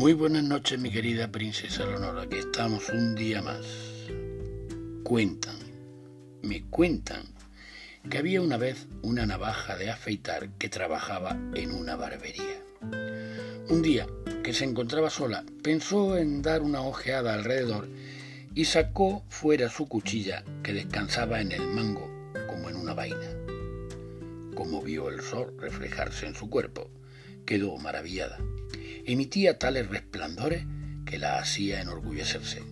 Muy buenas noches, mi querida princesa Leonora, que estamos un día más. Cuentan, me cuentan, que había una vez una navaja de afeitar que trabajaba en una barbería. Un día que se encontraba sola, pensó en dar una ojeada alrededor y sacó fuera su cuchilla que descansaba en el mango como en una vaina. Como vio el sol reflejarse en su cuerpo, quedó maravillada emitía tales resplandores que la hacía enorgullecerse.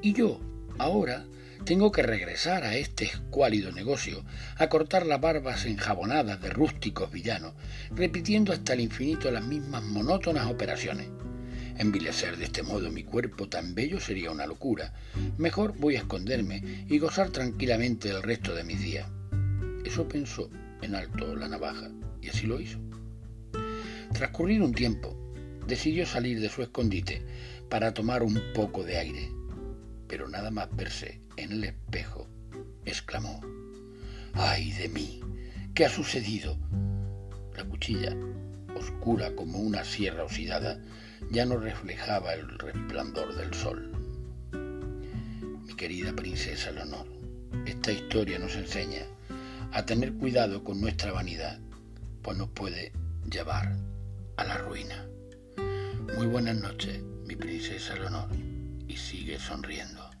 Y yo, ahora, tengo que regresar a este escuálido negocio, a cortar las barbas enjabonadas de rústicos villanos, repitiendo hasta el infinito las mismas monótonas operaciones. Envilecer de este modo mi cuerpo tan bello sería una locura. Mejor voy a esconderme y gozar tranquilamente el resto de mis días. Eso pensó en alto la navaja, y así lo hizo. Transcurrido un tiempo, decidió salir de su escondite para tomar un poco de aire, pero nada más verse en el espejo, exclamó, ¡ay de mí! ¿Qué ha sucedido? La cuchilla, oscura como una sierra oxidada, ya no reflejaba el resplandor del sol. Mi querida princesa Leonor, esta historia nos enseña a tener cuidado con nuestra vanidad, pues nos puede llevar a la ruina. Muy buenas noches, mi princesa Leonor, y sigue sonriendo.